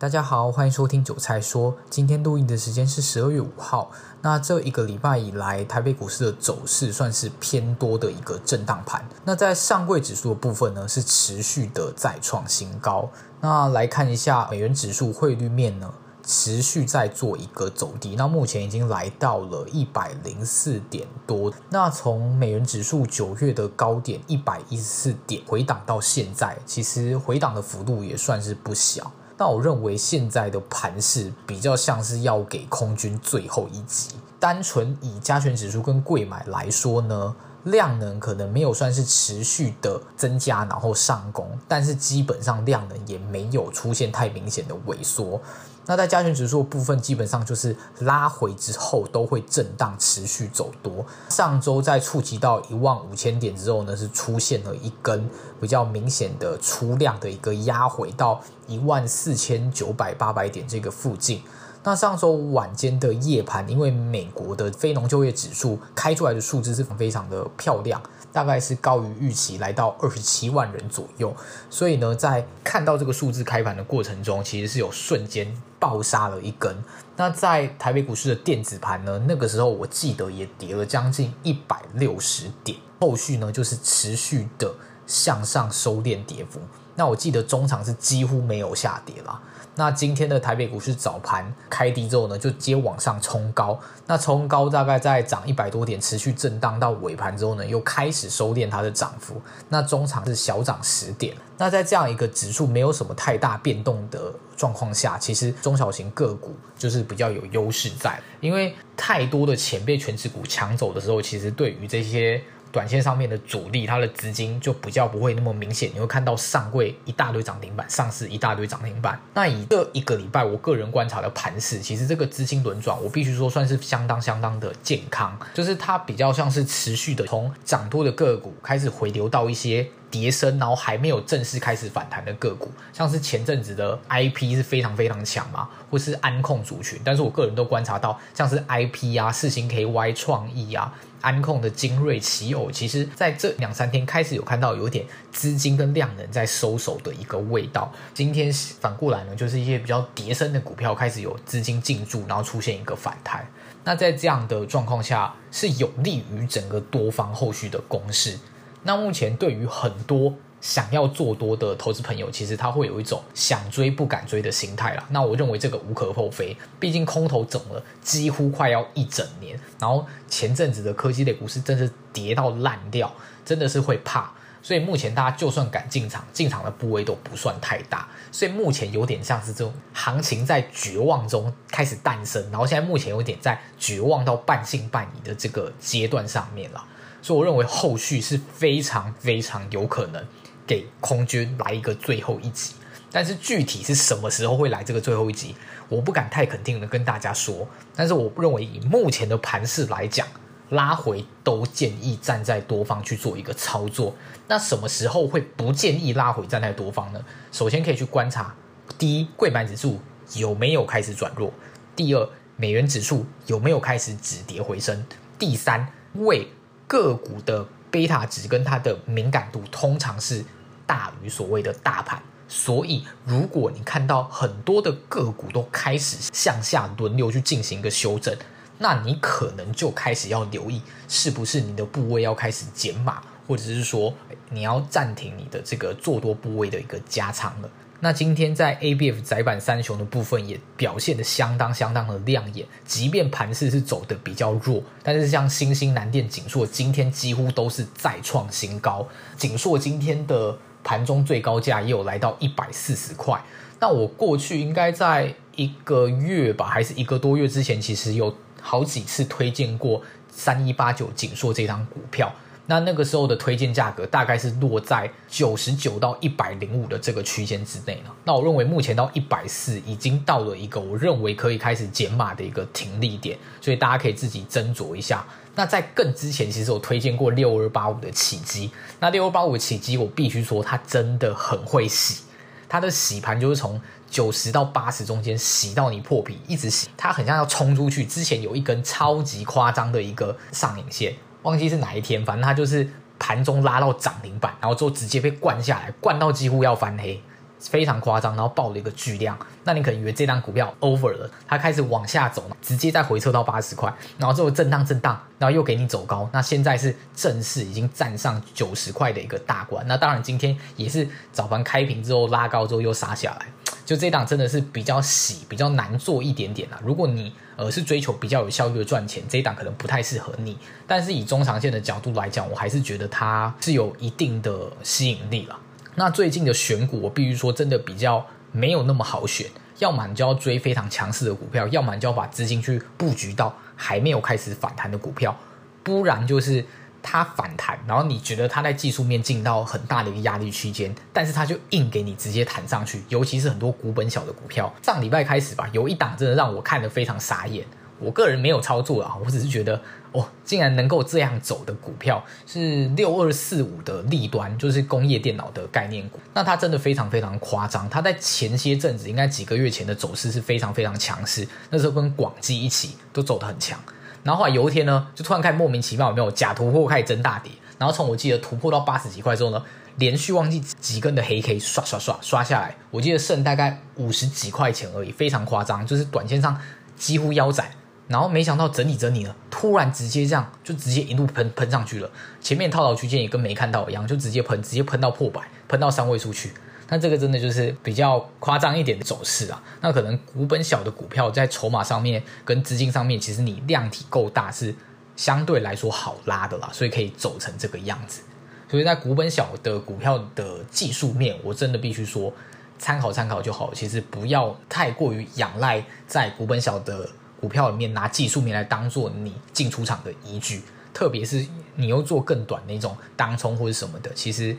大家好，欢迎收听韭菜说。今天录音的时间是十二月五号。那这一个礼拜以来，台北股市的走势算是偏多的一个震荡盘。那在上柜指数的部分呢，是持续的再创新高。那来看一下美元指数汇率面呢，持续在做一个走低。那目前已经来到了一百零四点多。那从美元指数九月的高点一百一十四点回档到现在，其实回档的幅度也算是不小。那我认为现在的盘势比较像是要给空军最后一击。单纯以加权指数跟贵买来说呢，量能可能没有算是持续的增加，然后上攻，但是基本上量能也没有出现太明显的萎缩。那在加权指数部分，基本上就是拉回之后都会震荡持续走多。上周在触及到一万五千点之后呢，是出现了一根比较明显的出量的一个压回到一万四千九百八百点这个附近。那上周晚间的夜盘，因为美国的非农就业指数开出来的数字是非常的漂亮。大概是高于预期，来到二十七万人左右。所以呢，在看到这个数字开盘的过程中，其实是有瞬间暴杀了一根。那在台北股市的电子盘呢，那个时候我记得也跌了将近一百六十点。后续呢，就是持续的向上收敛跌幅。那我记得中场是几乎没有下跌啦。那今天的台北股市早盘开低之后呢，就接往上冲高。那冲高大概在涨一百多点，持续震荡到尾盘之后呢，又开始收敛它的涨幅。那中场是小涨十点。那在这样一个指数没有什么太大变动的状况下，其实中小型个股就是比较有优势在，因为太多的钱被权值股抢走的时候，其实对于这些。短线上面的主力，它的资金就比较不会那么明显。你会看到上柜一大堆涨停板，上市一大堆涨停板。那以这一个礼拜，我个人观察的盘势，其实这个资金轮转，我必须说算是相当相当的健康。就是它比较像是持续的从涨多的个股开始回流到一些跌升，然后还没有正式开始反弹的个股，像是前阵子的 IP 是非常非常强嘛，或是安控族群。但是我个人都观察到，像是 IP 啊、四星 KY 创意啊。安控的精锐、奇偶，其实在这两三天开始有看到有点资金跟量能在收手的一个味道。今天反过来呢，就是一些比较跌升的股票开始有资金进驻，然后出现一个反弹。那在这样的状况下，是有利于整个多方后续的攻势。那目前对于很多。想要做多的投资朋友，其实他会有一种想追不敢追的心态啦。那我认为这个无可厚非，毕竟空头整了几乎快要一整年，然后前阵子的科技类股市真是跌到烂掉，真的是会怕。所以目前大家就算敢进场，进场的部位都不算太大。所以目前有点像是这种行情在绝望中开始诞生，然后现在目前有点在绝望到半信半疑的这个阶段上面了。所以我认为后续是非常非常有可能。给空军来一个最后一击，但是具体是什么时候会来这个最后一击，我不敢太肯定的跟大家说。但是我认为以目前的盘势来讲，拉回都建议站在多方去做一个操作。那什么时候会不建议拉回站在多方呢？首先可以去观察：第一，柜买指数有没有开始转弱；第二，美元指数有没有开始止跌回升；第三，为个股的贝塔值跟它的敏感度通常是。大于所谓的大盘，所以如果你看到很多的个股都开始向下轮流去进行一个修正，那你可能就开始要留意，是不是你的部位要开始减码，或者是说你要暂停你的这个做多部位的一个加仓了。那今天在 ABF 载板三雄的部分也表现得相当相当的亮眼，即便盘势是走得比较弱，但是像欣兴、南电、景硕今天几乎都是再创新高，景硕今天的。盘中最高价也有来到一百四十块。那我过去应该在一个月吧，还是一个多月之前，其实有好几次推荐过三一八九景硕这张股票。那那个时候的推荐价格大概是落在九十九到一百零五的这个区间之内了。那我认为目前到一百四已经到了一个我认为可以开始减码的一个停利点，所以大家可以自己斟酌一下。那在更之前，其实我推荐过六二八五的启碁。那六二八五的启碁，我必须说它真的很会洗，它的洗盘就是从九十到八十中间洗到你破皮，一直洗，它很像要冲出去。之前有一根超级夸张的一个上影线，忘记是哪一天，反正它就是盘中拉到涨停板，然后之后直接被灌下来，灌到几乎要翻黑。非常夸张，然后爆了一个巨量，那你可能以为这档股票 over 了，它开始往下走，直接再回撤到八十块，然后之后震荡震荡，然后又给你走高，那现在是正式已经站上九十块的一个大关，那当然今天也是早盘开平之后拉高之后又杀下来，就这档真的是比较洗，比较难做一点点啦。如果你呃是追求比较有效率的赚钱，这一档可能不太适合你，但是以中长线的角度来讲，我还是觉得它是有一定的吸引力了。那最近的选股，我必须说真的比较没有那么好选，要么你就要追非常强势的股票，要么你就要把资金去布局到还没有开始反弹的股票，不然就是它反弹，然后你觉得它在技术面进到很大的一个压力区间，但是它就硬给你直接弹上去，尤其是很多股本小的股票，上礼拜开始吧，有一档真的让我看得非常傻眼。我个人没有操作啊，我只是觉得，哦，竟然能够这样走的股票是六二四五的立端，就是工业电脑的概念股。那它真的非常非常夸张，它在前些阵子，应该几个月前的走势是非常非常强势，那时候跟广基一起都走得很强。然后后来有一天呢，就突然开始莫名其妙有没有假突破开始真大跌，然后从我记得突破到八十几块之后呢，连续忘记几根的黑 K 刷刷刷刷下来，我记得剩大概五十几块钱而已，非常夸张，就是短线上几乎腰斩。然后没想到整理整理了，突然直接这样就直接一路喷喷上去了。前面套牢区间也跟没看到一样，就直接喷，直接喷到破百，喷到三位数去。那这个真的就是比较夸张一点的走势啊。那可能股本小的股票在筹码上面跟资金上面，其实你量体够大是相对来说好拉的啦，所以可以走成这个样子。所以在股本小的股票的技术面，我真的必须说参考参考就好，其实不要太过于仰赖在股本小的。股票里面拿技术面来当做你进出场的依据，特别是你又做更短那种当冲或者什么的，其实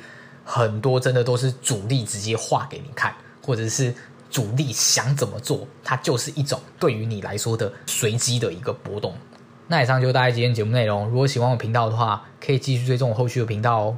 很多真的都是主力直接画给你看，或者是主力想怎么做，它就是一种对于你来说的随机的一个波动。那以上就是大家今天节目内容。如果喜欢我频道的话，可以继续追踪我后续的频道哦。